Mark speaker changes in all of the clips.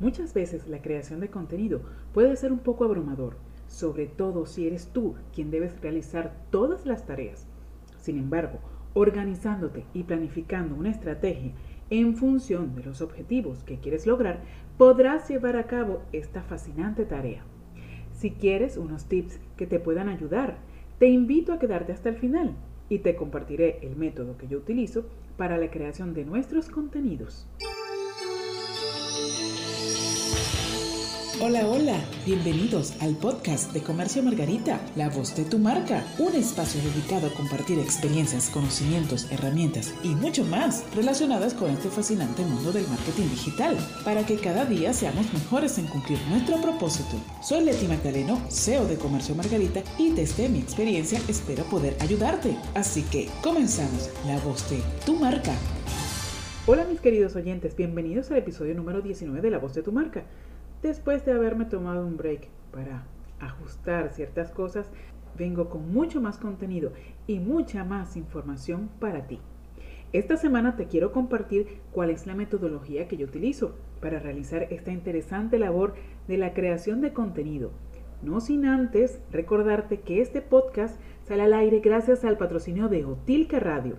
Speaker 1: Muchas veces la creación de contenido puede ser un poco abrumador, sobre todo si eres tú quien debes realizar todas las tareas. Sin embargo, organizándote y planificando una estrategia en función de los objetivos que quieres lograr, podrás llevar a cabo esta fascinante tarea. Si quieres unos tips que te puedan ayudar, te invito a quedarte hasta el final y te compartiré el método que yo utilizo para la creación de nuestros contenidos.
Speaker 2: Hola, hola, bienvenidos al podcast de Comercio Margarita, la voz de tu marca, un espacio dedicado a compartir experiencias, conocimientos, herramientas y mucho más relacionadas con este fascinante mundo del marketing digital, para que cada día seamos mejores en cumplir nuestro propósito. Soy Leti Magdaleno, CEO de Comercio Margarita y desde mi experiencia espero poder ayudarte. Así que comenzamos, la voz de tu marca.
Speaker 1: Hola mis queridos oyentes, bienvenidos al episodio número 19 de La voz de tu marca. Después de haberme tomado un break para ajustar ciertas cosas, vengo con mucho más contenido y mucha más información para ti. Esta semana te quiero compartir cuál es la metodología que yo utilizo para realizar esta interesante labor de la creación de contenido. No sin antes recordarte que este podcast sale al aire gracias al patrocinio de Otilca Radio,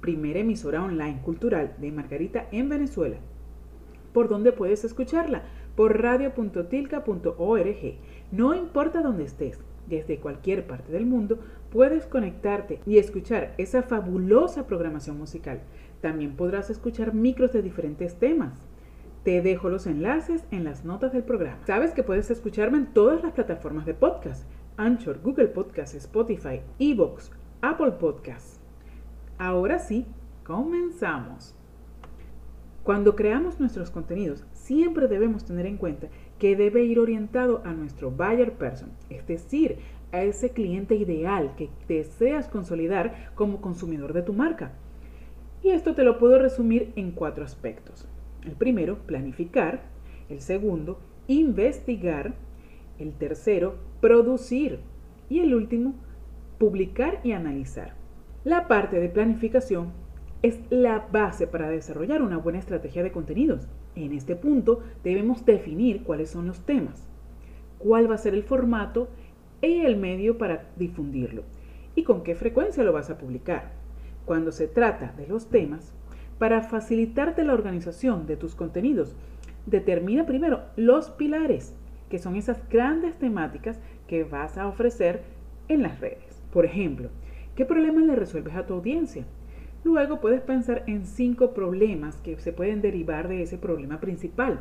Speaker 1: primera emisora online cultural de Margarita en Venezuela. ¿Por dónde puedes escucharla? Por radio.tilca.org. No importa dónde estés, desde cualquier parte del mundo puedes conectarte y escuchar esa fabulosa programación musical. También podrás escuchar micros de diferentes temas. Te dejo los enlaces en las notas del programa. Sabes que puedes escucharme en todas las plataformas de podcast: Anchor, Google Podcast, Spotify, Evox, Apple Podcast. Ahora sí, comenzamos. Cuando creamos nuestros contenidos, siempre debemos tener en cuenta que debe ir orientado a nuestro buyer person, es decir, a ese cliente ideal que deseas consolidar como consumidor de tu marca. Y esto te lo puedo resumir en cuatro aspectos. El primero, planificar. El segundo, investigar. El tercero, producir. Y el último, publicar y analizar. La parte de planificación es la base para desarrollar una buena estrategia de contenidos. En este punto debemos definir cuáles son los temas, cuál va a ser el formato y el medio para difundirlo y con qué frecuencia lo vas a publicar. Cuando se trata de los temas, para facilitarte la organización de tus contenidos, determina primero los pilares, que son esas grandes temáticas que vas a ofrecer en las redes. Por ejemplo, ¿qué problemas le resuelves a tu audiencia? Luego puedes pensar en cinco problemas que se pueden derivar de ese problema principal.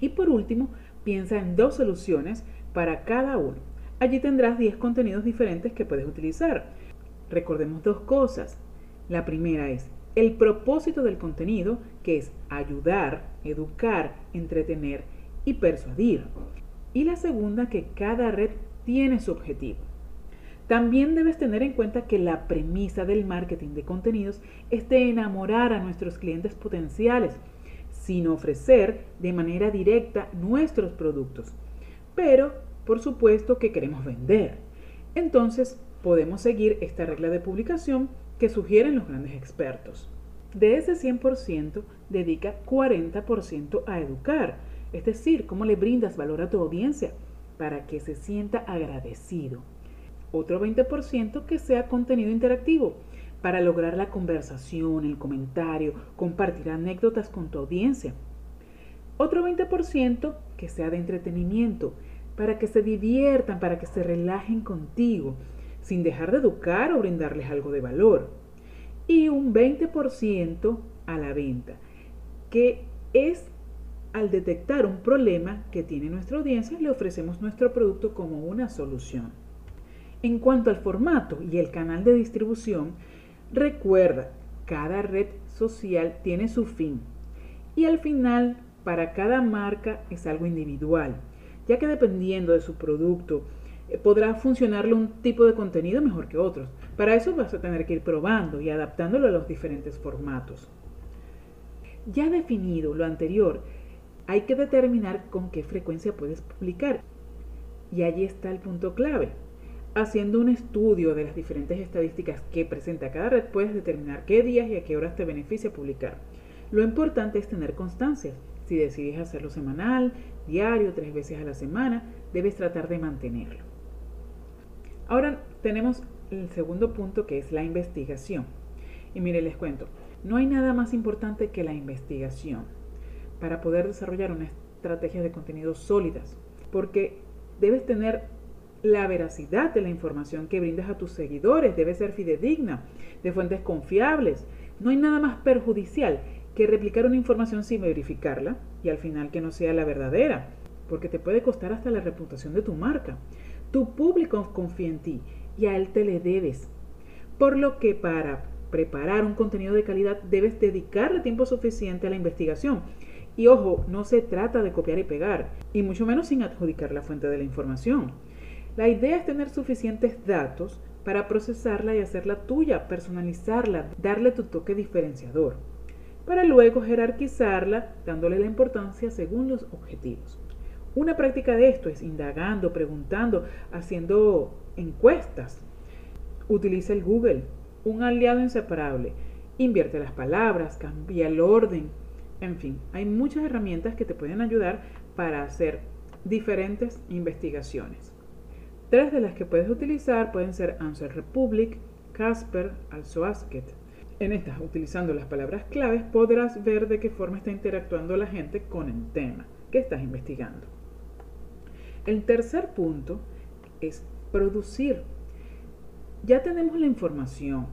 Speaker 1: Y por último, piensa en dos soluciones para cada uno. Allí tendrás 10 contenidos diferentes que puedes utilizar. Recordemos dos cosas. La primera es el propósito del contenido, que es ayudar, educar, entretener y persuadir. Y la segunda, que cada red tiene su objetivo. También debes tener en cuenta que la premisa del marketing de contenidos es de enamorar a nuestros clientes potenciales, sin ofrecer de manera directa nuestros productos. Pero, por supuesto que queremos vender. Entonces, podemos seguir esta regla de publicación que sugieren los grandes expertos. De ese 100%, dedica 40% a educar, es decir, cómo le brindas valor a tu audiencia para que se sienta agradecido otro 20% que sea contenido interactivo para lograr la conversación, el comentario, compartir anécdotas con tu audiencia. Otro 20% que sea de entretenimiento, para que se diviertan, para que se relajen contigo, sin dejar de educar o brindarles algo de valor. Y un 20% a la venta, que es al detectar un problema que tiene nuestra audiencia, le ofrecemos nuestro producto como una solución. En cuanto al formato y el canal de distribución, recuerda, cada red social tiene su fin y al final para cada marca es algo individual, ya que dependiendo de su producto eh, podrá funcionarle un tipo de contenido mejor que otros. Para eso vas a tener que ir probando y adaptándolo a los diferentes formatos. Ya definido lo anterior, hay que determinar con qué frecuencia puedes publicar. Y allí está el punto clave haciendo un estudio de las diferentes estadísticas que presenta cada red, puedes determinar qué días y a qué horas te beneficia publicar. Lo importante es tener constancia, Si decides hacerlo semanal, diario, tres veces a la semana, debes tratar de mantenerlo. Ahora tenemos el segundo punto que es la investigación. Y mire, les cuento, no hay nada más importante que la investigación para poder desarrollar una estrategia de contenido sólidas, porque debes tener la veracidad de la información que brindas a tus seguidores, debe ser fidedigna, de fuentes confiables. No hay nada más perjudicial que replicar una información sin verificarla y al final que no sea la verdadera, porque te puede costar hasta la reputación de tu marca. Tu público confía en ti y a él te le debes. Por lo que para preparar un contenido de calidad debes dedicarle tiempo suficiente a la investigación. Y ojo, no se trata de copiar y pegar, y mucho menos sin adjudicar la fuente de la información. La idea es tener suficientes datos para procesarla y hacerla tuya, personalizarla, darle tu toque diferenciador, para luego jerarquizarla dándole la importancia según los objetivos. Una práctica de esto es indagando, preguntando, haciendo encuestas. Utiliza el Google, un aliado inseparable. Invierte las palabras, cambia el orden. En fin, hay muchas herramientas que te pueden ayudar para hacer diferentes investigaciones. Tres de las que puedes utilizar pueden ser Answer Republic, Casper, Also. En estas, utilizando las palabras claves, podrás ver de qué forma está interactuando la gente con el tema que estás investigando. El tercer punto es producir. Ya tenemos la información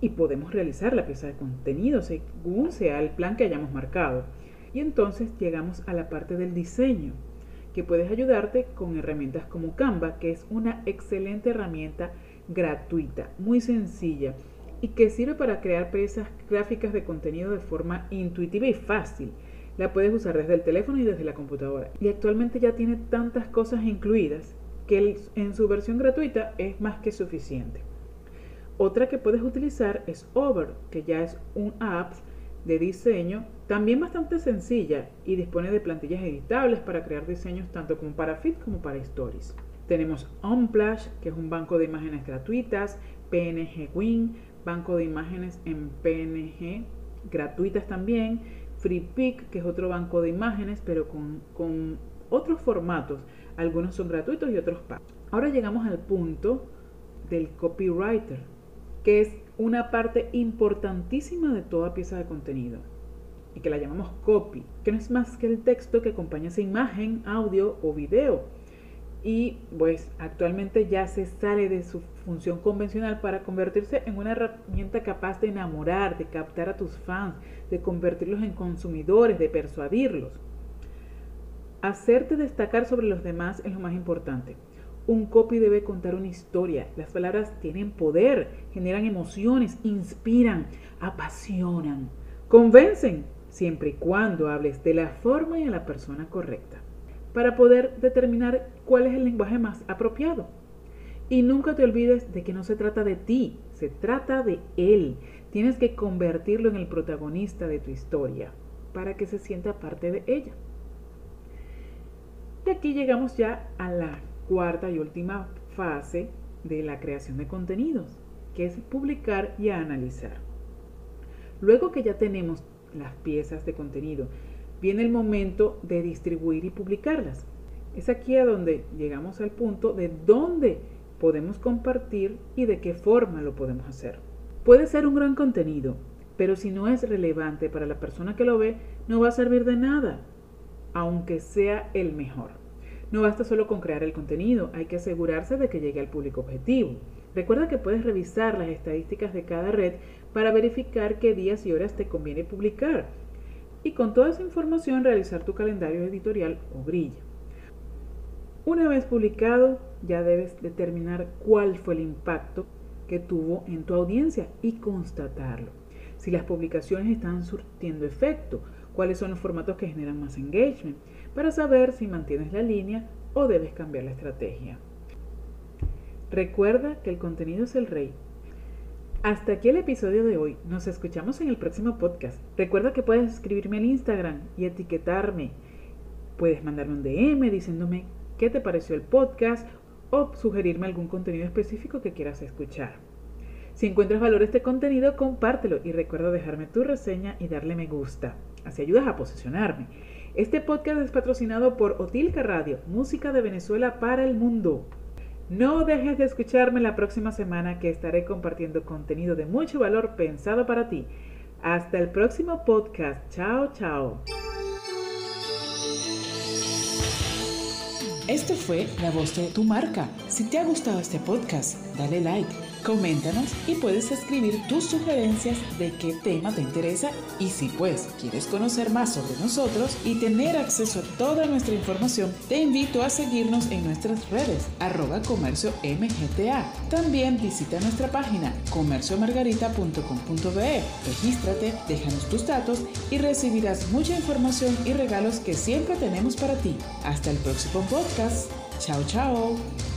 Speaker 1: y podemos realizar la pieza de contenido según sea el plan que hayamos marcado. Y entonces llegamos a la parte del diseño, que puedes ayudarte con herramientas como Canva, que es una excelente herramienta gratuita, muy sencilla y que sirve para crear piezas gráficas de contenido de forma intuitiva y fácil. La puedes usar desde el teléfono y desde la computadora. Y actualmente ya tiene tantas cosas incluidas que en su versión gratuita es más que suficiente. Otra que puedes utilizar es Over, que ya es un app de diseño también bastante sencilla y dispone de plantillas editables para crear diseños tanto como para Fit como para Stories. Tenemos Unsplash, que es un banco de imágenes gratuitas, PNG Win, banco de imágenes en PNG gratuitas también, FreePic, que es otro banco de imágenes, pero con, con otros formatos. Algunos son gratuitos y otros pagos. Ahora llegamos al punto del copywriter, que es una parte importantísima de toda pieza de contenido y que la llamamos copy, que no es más que el texto que acompaña esa imagen, audio o video. Y pues actualmente ya se sale de su función convencional para convertirse en una herramienta capaz de enamorar, de captar a tus fans, de convertirlos en consumidores, de persuadirlos. Hacerte destacar sobre los demás es lo más importante. Un copy debe contar una historia. Las palabras tienen poder, generan emociones, inspiran, apasionan, convencen, siempre y cuando hables de la forma y a la persona correcta, para poder determinar cuál es el lenguaje más apropiado. Y nunca te olvides de que no se trata de ti, se trata de él. Tienes que convertirlo en el protagonista de tu historia para que se sienta parte de ella. Y aquí llegamos ya a la cuarta y última fase de la creación de contenidos, que es publicar y analizar. Luego que ya tenemos las piezas de contenido, viene el momento de distribuir y publicarlas. Es aquí a donde llegamos al punto de dónde podemos compartir y de qué forma lo podemos hacer. Puede ser un gran contenido, pero si no es relevante para la persona que lo ve, no va a servir de nada, aunque sea el mejor. No basta solo con crear el contenido, hay que asegurarse de que llegue al público objetivo. Recuerda que puedes revisar las estadísticas de cada red para verificar qué días y horas te conviene publicar y con toda esa información realizar tu calendario editorial o grilla. Una vez publicado, ya debes determinar cuál fue el impacto que tuvo en tu audiencia y constatarlo. Si las publicaciones están surtiendo efecto, cuáles son los formatos que generan más engagement, para saber si mantienes la línea o debes cambiar la estrategia. Recuerda que el contenido es el rey. Hasta aquí el episodio de hoy. Nos escuchamos en el próximo podcast. Recuerda que puedes escribirme al Instagram y etiquetarme. Puedes mandarme un DM diciéndome qué te pareció el podcast o sugerirme algún contenido específico que quieras escuchar. Si encuentras valor este contenido, compártelo y recuerda dejarme tu reseña y darle me gusta. Así ayudas a posicionarme. Este podcast es patrocinado por Otilca Radio, música de Venezuela para el mundo. No dejes de escucharme la próxima semana que estaré compartiendo contenido de mucho valor pensado para ti. Hasta el próximo podcast. Chao, chao.
Speaker 2: Esto fue La Voz de tu Marca. Si te ha gustado este podcast, dale like Coméntanos y puedes escribir tus sugerencias de qué tema te interesa y si pues quieres conocer más sobre nosotros y tener acceso a toda nuestra información, te invito a seguirnos en nuestras redes arroba comercio mgta. También visita nuestra página comerciomargarita.com.be. Regístrate, déjanos tus datos y recibirás mucha información y regalos que siempre tenemos para ti. Hasta el próximo podcast. Chao, chao.